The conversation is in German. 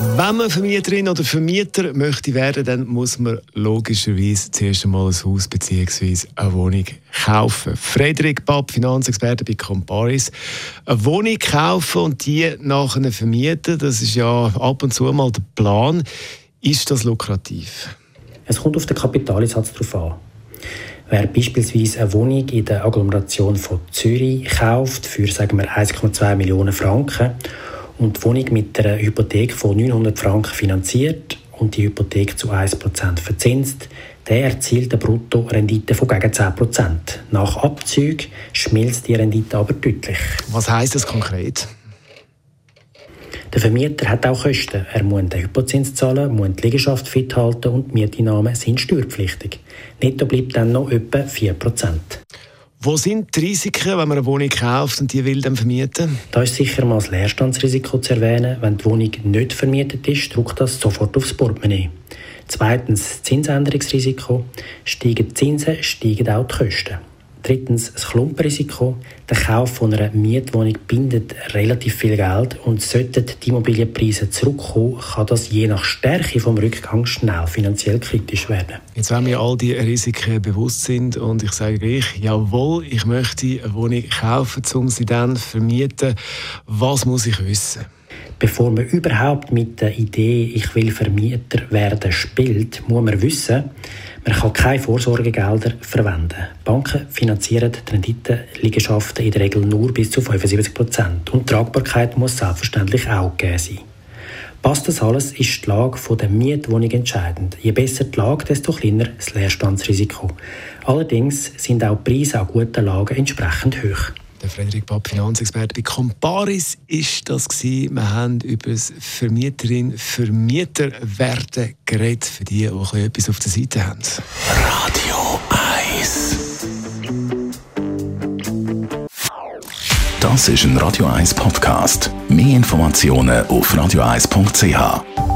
wenn man Vermieterin oder Vermieter möchte werden, dann muss man logischerweise zuerst einmal ein Haus bzw. eine Wohnung kaufen. Frederik Papp, Finanzexperte bei Comparis. Eine Wohnung kaufen und die nachher vermieten, das ist ja ab und zu mal der Plan. Ist das lukrativ? Es kommt auf den Kapitaleinsatz darauf an. Wer beispielsweise eine Wohnung in der Agglomeration von Zürich kauft für sagen wir 1,2 Millionen Franken und die Wohnung mit einer Hypothek von 900 Franken finanziert und die Hypothek zu 1% verzinst, der erzielt eine Bruttorendite von gegen 10%. Nach Abzug schmilzt die Rendite aber deutlich. Was heißt das konkret? Der Vermieter hat auch Kosten. Er muss den Hypozins zahlen, muss die Liegenschaft fit halten und die Mieteinnahmen sind steuerpflichtig. Netto bleibt dann noch etwa 4%. Wo sind die Risiken, wenn man eine Wohnung kauft und die will dann vermieten? Da ist sicher mal das Leerstandsrisiko zu erwähnen. Wenn die Wohnung nicht vermietet ist, drückt das sofort aufs Portemonnaie. Zweitens das Zinsänderungsrisiko. Steigen die Zinsen, steigen auch die Kosten. Drittens das Klumpenrisiko. Der Kauf von einer Mietwohnung bindet relativ viel Geld und sollten die Immobilienpreise zurückkommen, kann das je nach Stärke vom Rückgang schnell finanziell kritisch werden. Jetzt, wenn wir all die Risiken bewusst sind und ich sage gleich, jawohl, ich möchte eine Wohnung kaufen, um sie dann zu vermieten, was muss ich wissen? Bevor man überhaupt mit der Idee, ich will Vermieter werden, spielt, muss man wissen, man kann keine Vorsorgegelder verwenden. Banken finanzieren die Renditenliegenschaften in der Regel nur bis zu 75 Prozent. Und die Tragbarkeit muss selbstverständlich auch gegeben sein. Passt das alles, ist die Lage der Mietwohnung entscheidend. Je besser die Lage, desto kleiner das Leerstandsrisiko. Allerdings sind auch die Preise an guten Lagen entsprechend hoch. Der Frederik Papp, Finanzexperte bei Comparis, ist das gewesen. Wir haben über das Vermieterin Vermieter werden geredet, für die, die etwas auf der Seite haben. Radio 1 Das ist ein Radio 1 Podcast. Mehr Informationen auf radio1.ch.